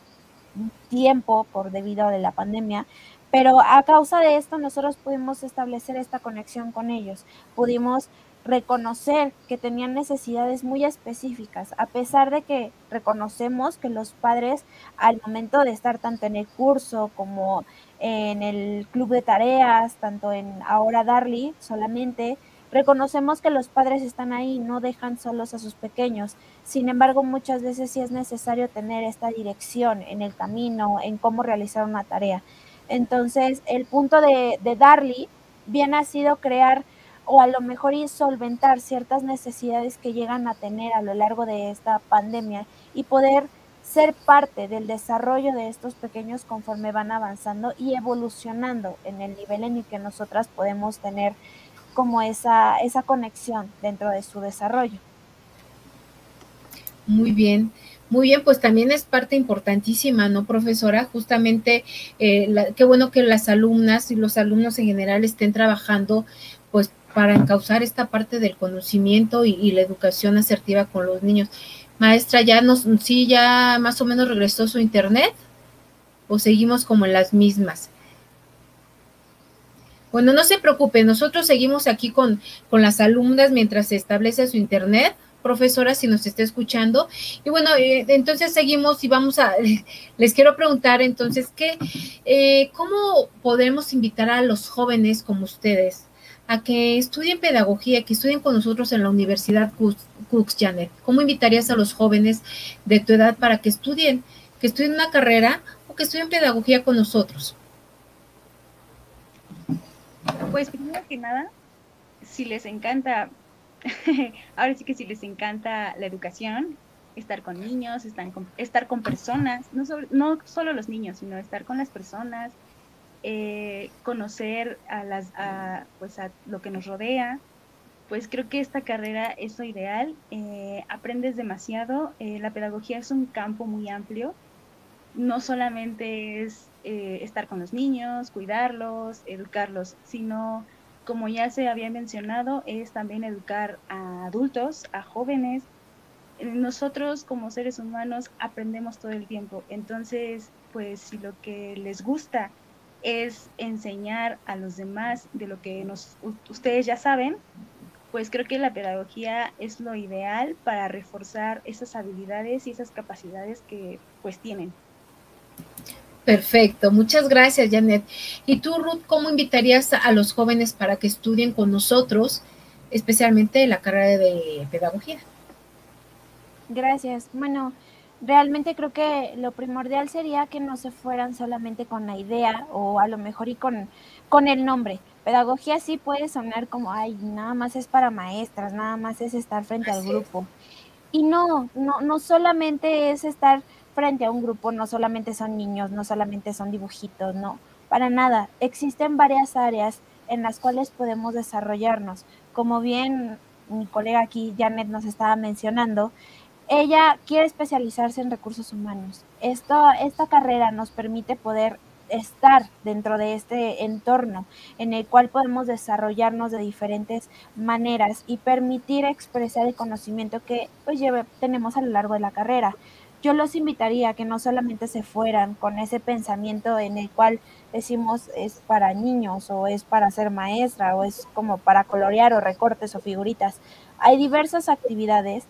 Speaker 4: tiempo por debido a la pandemia, pero a causa de esto nosotros pudimos establecer esta conexión con ellos, pudimos reconocer que tenían necesidades muy específicas, a pesar de que reconocemos que los padres al momento de estar tanto en el curso como en el club de tareas, tanto en ahora Darly solamente, Reconocemos que los padres están ahí, no dejan solos a sus pequeños. Sin embargo, muchas veces sí es necesario tener esta dirección en el camino, en cómo realizar una tarea. Entonces, el punto de, de Darly bien ha sido crear o a lo mejor y solventar ciertas necesidades que llegan a tener a lo largo de esta pandemia y poder ser parte del desarrollo de estos pequeños conforme van avanzando y evolucionando en el nivel en el que nosotras podemos tener como esa, esa conexión dentro de su desarrollo.
Speaker 1: Muy bien, muy bien, pues también es parte importantísima, ¿no, profesora? Justamente, eh, qué bueno que las alumnas y los alumnos en general estén trabajando, pues, para encauzar esta parte del conocimiento y, y la educación asertiva con los niños. Maestra, ¿ya nos, sí, ya más o menos regresó su internet? ¿O seguimos como en las mismas? Bueno, no se preocupe, nosotros seguimos aquí con, con las alumnas mientras se establece su internet profesora si nos está escuchando. Y bueno, eh, entonces seguimos y vamos a, [LAUGHS] les quiero preguntar entonces, ¿qué, eh, ¿cómo podemos invitar a los jóvenes como ustedes a que estudien pedagogía, que estudien con nosotros en la Universidad Cooks, Janet? ¿Cómo invitarías a los jóvenes de tu edad para que estudien, que estudien una carrera o que estudien pedagogía con nosotros?
Speaker 3: Pues primero que nada, si les encanta, [LAUGHS] ahora sí que si les encanta la educación, estar con niños, estar con, estar con personas, no, no solo los niños, sino estar con las personas, eh, conocer a las a, pues a lo que nos rodea, pues creo que esta carrera es lo ideal, eh, aprendes demasiado, eh, la pedagogía es un campo muy amplio, no solamente es eh, estar con los niños, cuidarlos, educarlos, sino, como ya se había mencionado, es también educar a adultos, a jóvenes. Nosotros como seres humanos aprendemos todo el tiempo, entonces, pues si lo que les gusta es enseñar a los demás de lo que nos, ustedes ya saben, pues creo que la pedagogía es lo ideal para reforzar esas habilidades y esas capacidades que pues tienen.
Speaker 1: Perfecto, muchas gracias Janet. ¿Y tú, Ruth, cómo invitarías a los jóvenes para que estudien con nosotros, especialmente la carrera de pedagogía?
Speaker 4: Gracias. Bueno, realmente creo que lo primordial sería que no se fueran solamente con la idea o a lo mejor y con, con el nombre. Pedagogía sí puede sonar como, ay, nada más es para maestras, nada más es estar frente al grupo. Y no, no, no solamente es estar frente a un grupo no solamente son niños, no solamente son dibujitos, no, para nada. Existen varias áreas en las cuales podemos desarrollarnos. Como bien mi colega aquí, Janet, nos estaba mencionando, ella quiere especializarse en recursos humanos. Esto, esta carrera nos permite poder estar dentro de este entorno en el cual podemos desarrollarnos de diferentes maneras y permitir expresar el conocimiento que pues lleve, tenemos a lo largo de la carrera yo los invitaría a que no solamente se fueran con ese pensamiento en el cual decimos es para niños o es para ser maestra o es como para colorear o recortes o figuritas. Hay diversas actividades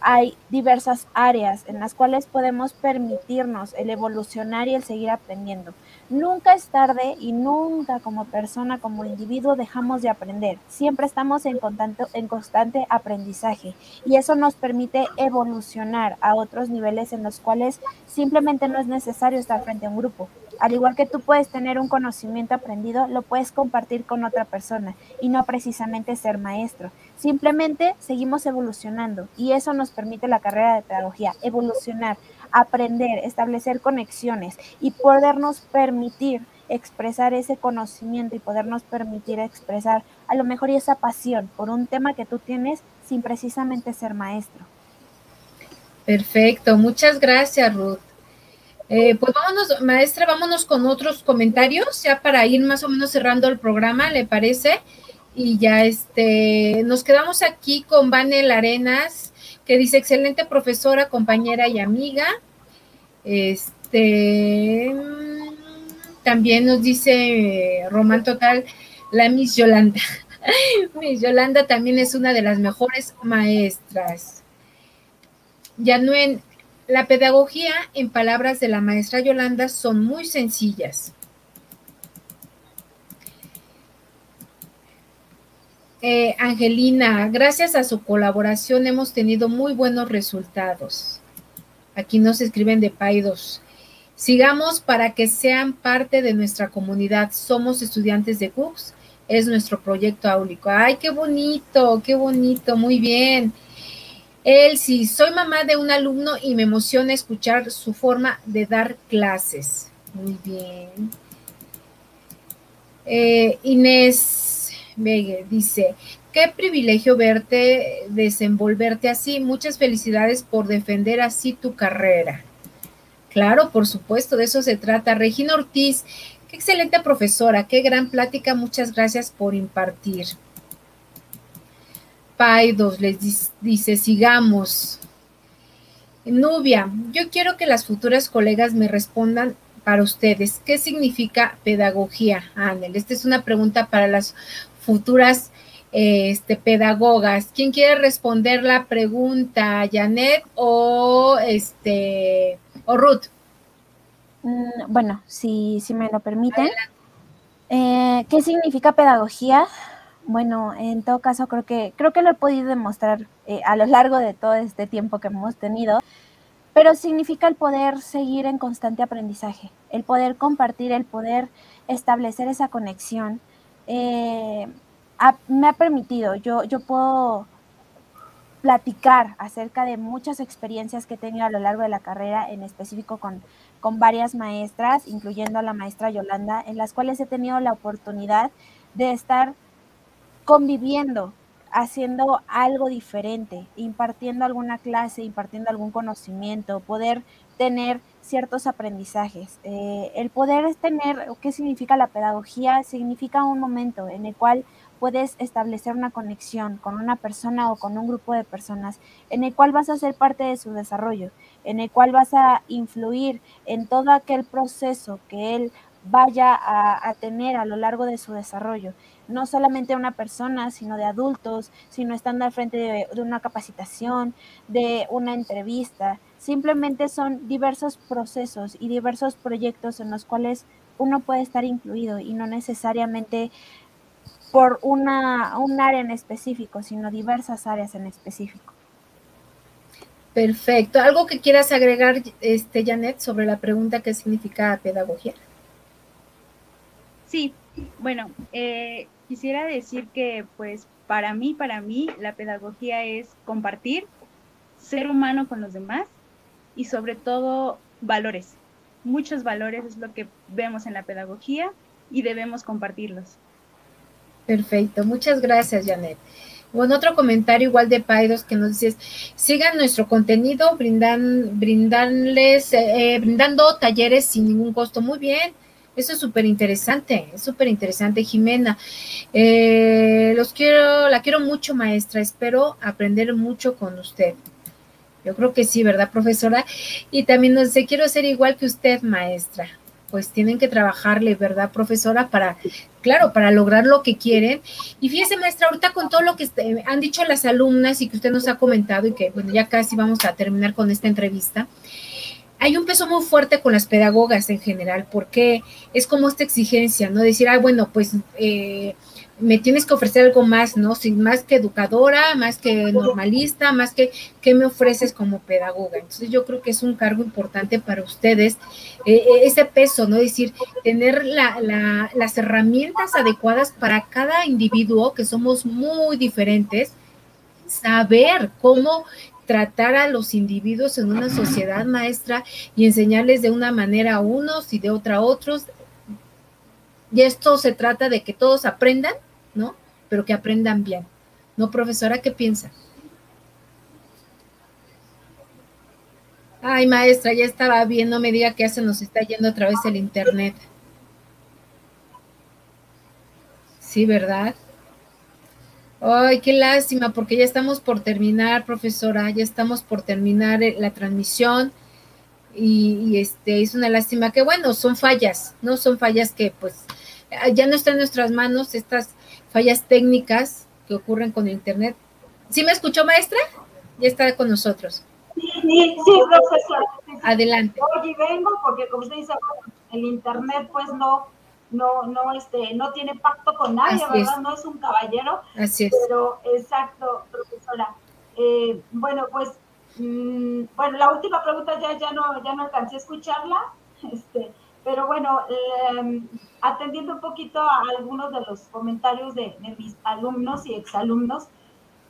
Speaker 4: hay diversas áreas en las cuales podemos permitirnos el evolucionar y el seguir aprendiendo. Nunca es tarde y nunca como persona, como individuo dejamos de aprender. Siempre estamos en constante, en constante aprendizaje y eso nos permite evolucionar a otros niveles en los cuales simplemente no es necesario estar frente a un grupo. Al igual que tú puedes tener un conocimiento aprendido, lo puedes compartir con otra persona y no precisamente ser maestro. Simplemente seguimos evolucionando y eso nos permite la carrera de pedagogía, evolucionar, aprender, establecer conexiones y podernos permitir expresar ese conocimiento y podernos permitir expresar a lo mejor esa pasión por un tema que tú tienes sin precisamente ser maestro.
Speaker 1: Perfecto, muchas gracias Ruth. Eh, pues vámonos, maestra, vámonos con otros comentarios, ya para ir más o menos cerrando el programa, ¿le parece? Y ya este, nos quedamos aquí con Vanel Arenas, que dice, excelente profesora, compañera y amiga. Este, también nos dice Román Total, la Miss Yolanda. [LAUGHS] Miss Yolanda también es una de las mejores maestras. Yanuen, la pedagogía, en palabras de la maestra Yolanda, son muy sencillas. Eh, Angelina, gracias a su colaboración hemos tenido muy buenos resultados. Aquí nos escriben de Paidos. Sigamos para que sean parte de nuestra comunidad. Somos estudiantes de Cooks. Es nuestro proyecto áulico. Ay, qué bonito, qué bonito, muy bien. Elsie, soy mamá de un alumno y me emociona escuchar su forma de dar clases. Muy bien. Eh, Inés Vega dice, qué privilegio verte desenvolverte así. Muchas felicidades por defender así tu carrera. Claro, por supuesto, de eso se trata. Regina Ortiz, qué excelente profesora, qué gran plática. Muchas gracias por impartir. Paidos les dice, sigamos. Nubia, yo quiero que las futuras colegas me respondan para ustedes. ¿Qué significa pedagogía, Anel? Esta es una pregunta para las futuras este, pedagogas. ¿Quién quiere responder la pregunta, Janet o, este, o Ruth?
Speaker 4: Mm, bueno, si, si me lo permiten. Eh, ¿Qué significa pedagogía? Bueno, en todo caso creo que creo que lo he podido demostrar eh, a lo largo de todo este tiempo que hemos tenido, pero significa el poder seguir en constante aprendizaje, el poder compartir, el poder establecer esa conexión. Eh, me ha permitido, yo, yo puedo platicar acerca de muchas experiencias que he tenido a lo largo de la carrera, en específico con, con varias maestras, incluyendo a la maestra Yolanda, en las cuales he tenido la oportunidad de estar conviviendo, haciendo algo diferente, impartiendo alguna clase, impartiendo algún conocimiento, poder tener ciertos aprendizajes. Eh, el poder tener, ¿qué significa la pedagogía? Significa un momento en el cual puedes establecer una conexión con una persona o con un grupo de personas, en el cual vas a ser parte de su desarrollo, en el cual vas a influir en todo aquel proceso que él vaya a, tener a lo largo de su desarrollo no solamente una persona, sino de adultos, sino estando al frente de, una capacitación, de una entrevista. Simplemente son diversos procesos y diversos proyectos en los cuales uno puede estar incluido y no necesariamente por una, un área en específico, sino diversas áreas en específico.
Speaker 1: Perfecto. ¿Algo que quieras agregar, este, Janet, sobre la pregunta qué significa pedagogía?
Speaker 3: Sí, bueno, eh, quisiera decir que pues para mí, para mí, la pedagogía es compartir, ser humano con los demás y sobre todo valores. Muchos valores es lo que vemos en la pedagogía y debemos compartirlos.
Speaker 1: Perfecto, muchas gracias, Janet. Bueno, otro comentario igual de Paidos que nos dice, sigan nuestro contenido, brindan, brindarles, eh, brindando talleres sin ningún costo. Muy bien, eso es súper interesante, es súper interesante, Jimena. Eh, los quiero, la quiero mucho, maestra. Espero aprender mucho con usted. Yo creo que sí, ¿verdad, profesora? Y también nos dice, quiero ser igual que usted, maestra. Pues tienen que trabajarle, ¿verdad, profesora? Para, claro, para lograr lo que quieren. Y fíjese, maestra, ahorita con todo lo que este, han dicho las alumnas y que usted nos ha comentado y que, bueno, ya casi vamos a terminar con esta entrevista hay un peso muy fuerte con las pedagogas en general, porque es como esta exigencia, ¿no? Decir, ah, bueno, pues, eh, me tienes que ofrecer algo más, ¿no? Sin más que educadora, más que normalista, más que qué me ofreces como pedagoga. Entonces yo creo que es un cargo importante para ustedes, eh, eh, ese peso, ¿no? Es decir, tener las herramientas adecuadas para cada individuo, que somos muy diferentes, saber cómo tratar a los individuos en una sociedad maestra y enseñarles de una manera a unos y de otra a otros. Y esto se trata de que todos aprendan ¿no? Pero que aprendan bien. ¿No, profesora? ¿Qué piensa? Ay, maestra, ya estaba bien, no me diga que ya se nos está yendo otra vez el internet. Sí, ¿verdad? Ay, qué lástima, porque ya estamos por terminar, profesora, ya estamos por terminar eh, la transmisión y, y, este es una lástima que bueno, son fallas, no son fallas que pues ya no están en nuestras manos estas fallas técnicas que ocurren con Internet. ¿Sí me escuchó, maestra? Ya está con nosotros.
Speaker 2: Sí, sí, sí, profesor.
Speaker 1: Adelante.
Speaker 2: Oye, vengo porque como usted dice, el Internet pues no, no, no, este, no tiene pacto con nadie, ¿verdad? No es un caballero.
Speaker 1: Así es.
Speaker 2: Pero, exacto, profesora. Eh, bueno, pues, mm, bueno, la última pregunta ya, ya, no, ya no alcancé a escucharla, [LAUGHS] este, pero bueno, eh, atendiendo un poquito a algunos de los comentarios de, mis alumnos y exalumnos,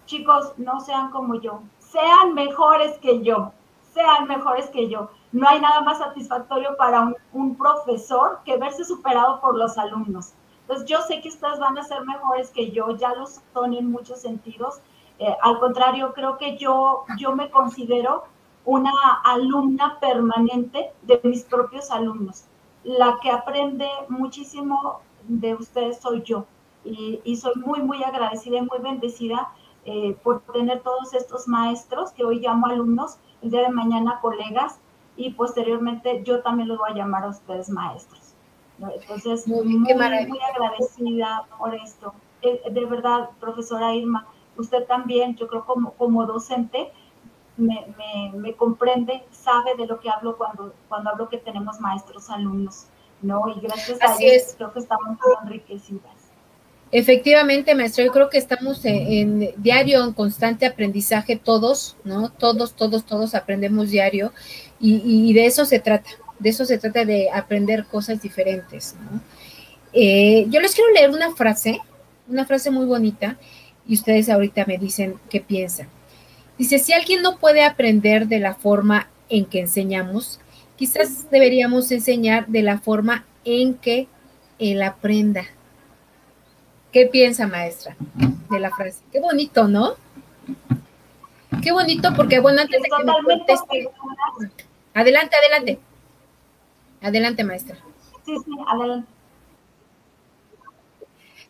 Speaker 2: chicos, no sean como yo, sean mejores que yo, sean mejores que yo. No hay nada más satisfactorio para un, profesor que verse superado por los alumnos. Entonces, yo sé que ustedes van a ser mejores que yo, ya lo son en muchos sentidos. Eh, al contrario, creo que yo, yo me considero una alumna permanente de mis propios alumnos la que aprende muchísimo de ustedes soy yo. Y, soy muy, muy agradecida y muy bendecida eh, por tener todos estos maestros que hoy llamo alumnos, el día de mañana colegas y posteriormente yo también los voy a llamar a ustedes maestros. Entonces, muy, muy, muy, agradecida por esto. Eh, de verdad, profesora Irma, usted también, yo creo como, como docente, me, comprende, sabe de lo que hablo cuando, cuando hablo que tenemos maestros alumnos, ¿no? Y gracias a ellos creo que estamos muy enriquecidas.
Speaker 1: Efectivamente, maestro, yo creo que estamos en, diario, en constante aprendizaje todos, ¿no? Todos, todos, todos aprendemos diario y, de eso se trata, de eso se trata de aprender cosas diferentes, ¿no? Eh, yo les quiero leer una frase, una frase muy bonita y ustedes ahorita me dicen qué piensan. Dice, si alguien no puede aprender de la forma en que enseñamos, quizás deberíamos enseñar de la forma en que él aprenda. ¿Qué piensa, maestra, de la frase? Qué bonito, ¿no? Qué bonito, porque bueno, antes de que me conteste. Adelante, adelante. Adelante, maestra.
Speaker 2: Sí, sí, adelante.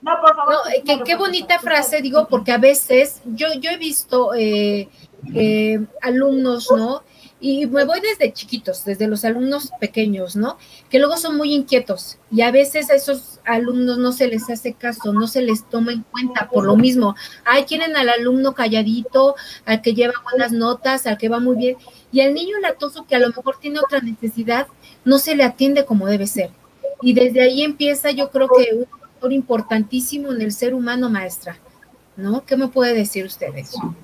Speaker 2: No, por favor.
Speaker 1: No, qué bonita frase, digo, porque a veces yo, yo he visto eh, eh, alumnos, ¿no? Y me voy desde chiquitos, desde los alumnos pequeños, ¿no? Que luego son muy inquietos y a veces a esos alumnos no se les hace caso, no se les toma en cuenta por lo mismo. Ay, quieren al alumno calladito, al que lleva buenas notas, al que va muy bien. Y al niño latoso que a lo mejor tiene otra necesidad, no se le atiende como debe ser. Y desde ahí empieza, yo creo que un factor importantísimo en el ser humano, maestra. ¿No? ¿Qué me puede decir usted eso?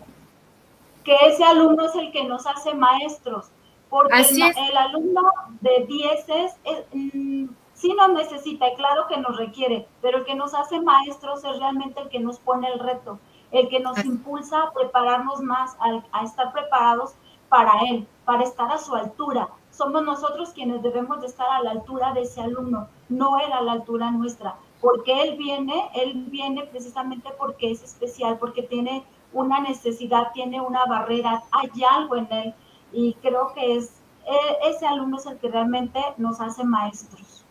Speaker 2: Que ese alumno es el que nos hace maestros, porque el, alumno de 10 es, mm, sí nos necesita y claro que nos requiere, pero el que nos hace maestros es realmente el que nos pone el reto, el que nos impulsa a prepararnos más, a, estar preparados para él, para estar a su altura. Somos nosotros quienes debemos de estar a la altura de ese alumno, no él a la altura nuestra, porque él viene, él viene precisamente porque es especial, porque tiene una necesidad, tiene una barrera, hay algo en él y creo que es e, ese alumno es el que realmente nos hace maestros.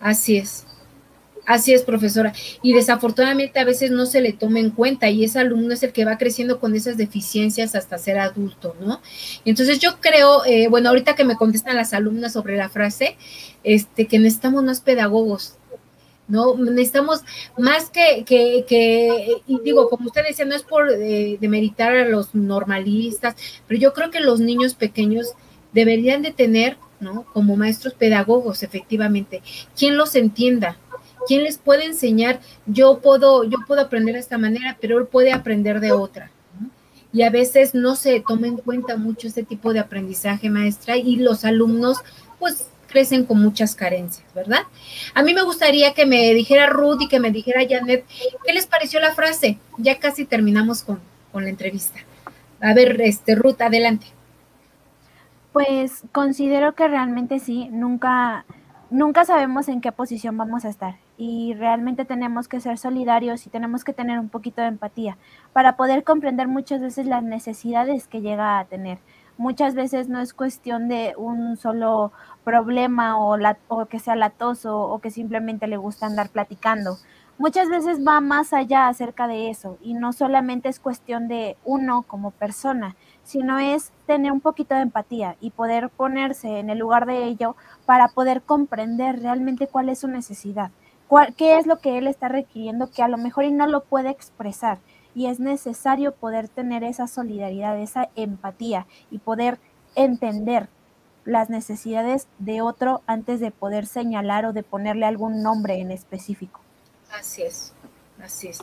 Speaker 1: Así es. Así es, profesora. Y desafortunadamente a veces no se le toma en cuenta y ese alumno es el que va creciendo con esas deficiencias hasta ser adulto, ¿no? Entonces yo creo, eh, bueno, ahorita que me contestan las alumnas sobre la frase, este, que necesitamos más pedagogos, ¿no? Necesitamos más que, que, que, y digo, como usted decía, no es por eh, demeritar a los normalistas, pero yo creo que los niños pequeños deberían de tener, ¿no? Como maestros pedagogos, efectivamente, quien los entienda, ¿Quién les puede enseñar? Yo puedo, yo puedo aprender de esta manera, pero él puede aprender de otra. Y a veces no se toma en cuenta mucho este tipo de aprendizaje, maestra, y los alumnos, pues crecen con muchas carencias, ¿verdad? A mí me gustaría que me dijera Ruth y que me dijera Janet, ¿qué les pareció la frase? Ya casi terminamos con, con la entrevista. A ver, este, Ruth, adelante.
Speaker 4: Pues considero que realmente sí, nunca, nunca sabemos en qué posición vamos a estar y realmente tenemos que ser solidarios y tenemos que tener un poquito de empatía para poder comprender muchas veces las necesidades que llega a tener. Muchas veces no es cuestión de un solo problema o, la, o que sea latoso o que simplemente le gusta andar platicando. Muchas veces va más allá acerca de eso y no solamente es cuestión de uno como persona, sino es tener un poquito de empatía y poder ponerse en el lugar de ello para poder comprender realmente cuál es su necesidad, cuál, qué es lo que él está requiriendo que a lo mejor y no lo puede expresar y es necesario poder tener esa solidaridad, esa empatía y poder entender las necesidades de otro antes de poder señalar o de ponerle algún nombre en específico.
Speaker 1: Así es, así es.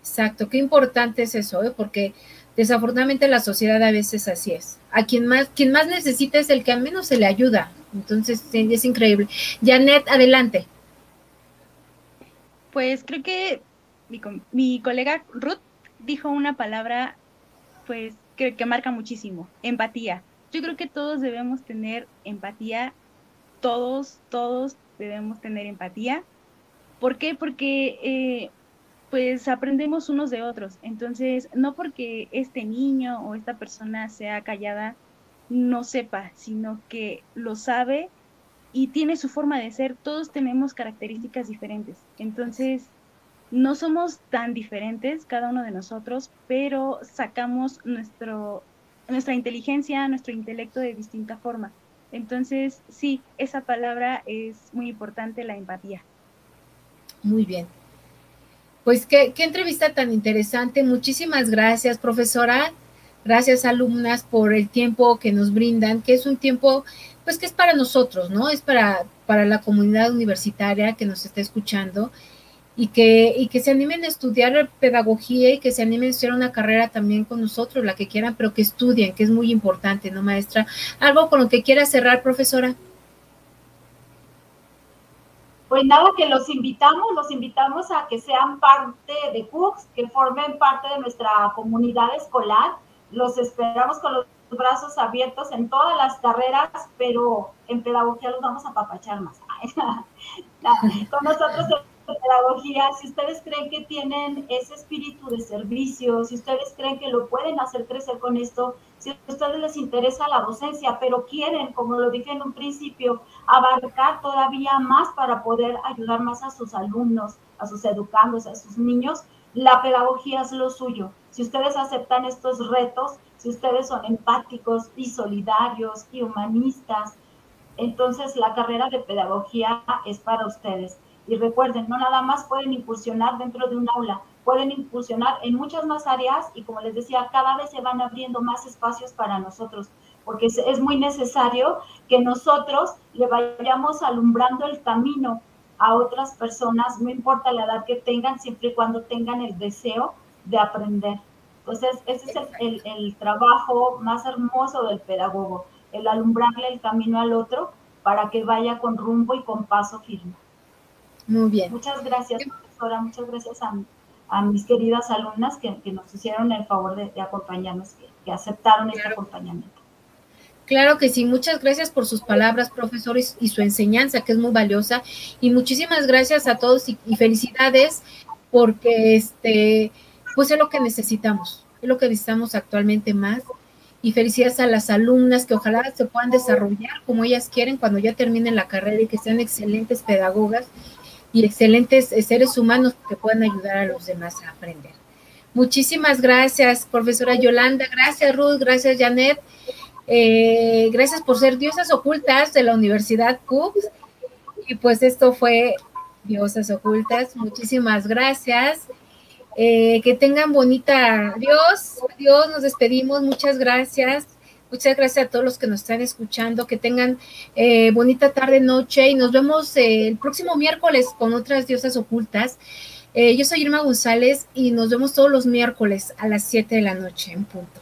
Speaker 1: Exacto, qué importante es eso, ¿eh? porque desafortunadamente la sociedad a veces así es. A quien más, quien más necesita es el que al menos se le ayuda. Entonces es increíble. Janet, adelante.
Speaker 3: Pues creo que mi, mi colega Ruth dijo una palabra pues que, marca muchísimo, empatía. Yo creo que todos debemos tener empatía, todos, todos debemos tener empatía. ¿Por qué? Porque eh, pues aprendemos unos de otros. Entonces, no porque este niño o esta persona sea callada, no sepa, sino que lo sabe y tiene su forma de ser. Todos tenemos características diferentes. Entonces, no somos tan diferentes cada uno de nosotros, pero sacamos nuestro, nuestra inteligencia, nuestro intelecto de distinta forma. Entonces, sí, esa palabra es muy importante, la empatía.
Speaker 1: Muy bien. Pues qué, qué entrevista tan interesante. Muchísimas gracias, profesora. Gracias, alumnas, por el tiempo que nos brindan, que es un tiempo, pues que es para nosotros, ¿no? Es para, para la comunidad universitaria que nos está escuchando y que, y que se animen a estudiar pedagogía y que se animen a hacer una carrera también con nosotros, la que quieran, pero que estudien, que es muy importante, ¿no, maestra? ¿Algo con lo que quiera cerrar, profesora?
Speaker 2: Pues nada, que los invitamos, los invitamos a que sean parte de CUCS, que formen parte de nuestra comunidad escolar. Los esperamos con los brazos abiertos en todas las carreras, pero en pedagogía los vamos a papachar más. [LAUGHS] con nosotros pedagogía, si ustedes creen que tienen ese espíritu de servicio, si ustedes creen que lo pueden hacer crecer con esto, si a ustedes les interesa la docencia, pero quieren, como lo dije en un principio, abarcar todavía más para poder ayudar más a sus alumnos, a sus educandos, a sus niños, la pedagogía es lo suyo. Si ustedes aceptan estos retos, si ustedes son empáticos y solidarios y humanistas, entonces la carrera de pedagogía es para ustedes. Y recuerden, no nada más pueden incursionar dentro de un aula, pueden incursionar en muchas más áreas y como les decía, cada vez se van abriendo más espacios para nosotros, porque es, muy necesario que nosotros le vayamos alumbrando el camino a otras personas, no importa la edad que tengan, siempre y cuando tengan el deseo de aprender. Entonces, ese es el, el trabajo más hermoso del pedagogo, el alumbrarle el camino al otro para que vaya con rumbo y con paso firme.
Speaker 1: Muy bien.
Speaker 2: Muchas gracias, profesora. Muchas gracias a, mis queridas alumnas que, nos hicieron el favor de, acompañarnos, que, aceptaron este acompañamiento.
Speaker 1: Claro que sí, muchas gracias por sus palabras, profesores, y su enseñanza, que es muy valiosa. Y muchísimas gracias a todos y, y felicidades, porque este, pues es lo que necesitamos, es lo que necesitamos actualmente más. Y felicidades a las alumnas que ojalá se puedan desarrollar como ellas quieren cuando ya terminen la carrera y que sean excelentes pedagogas y excelentes seres humanos que puedan ayudar a los demás a aprender. Muchísimas gracias, profesora Yolanda. Gracias, Ruth. Gracias, Janet. Eh, gracias por ser diosas ocultas de la Universidad CUBS. Y pues esto fue Diosas Ocultas. Muchísimas gracias. Eh, que tengan bonita. Adiós, adiós, nos despedimos. Muchas gracias. Muchas gracias a todos los que nos están escuchando, que tengan eh, bonita tarde, noche y nos vemos eh, el próximo miércoles con otras diosas ocultas. Eh, yo soy Irma González y nos vemos todos los miércoles a las 7 de la noche en punto.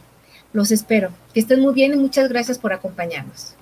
Speaker 1: Los espero. Que estén muy bien y muchas gracias por acompañarnos.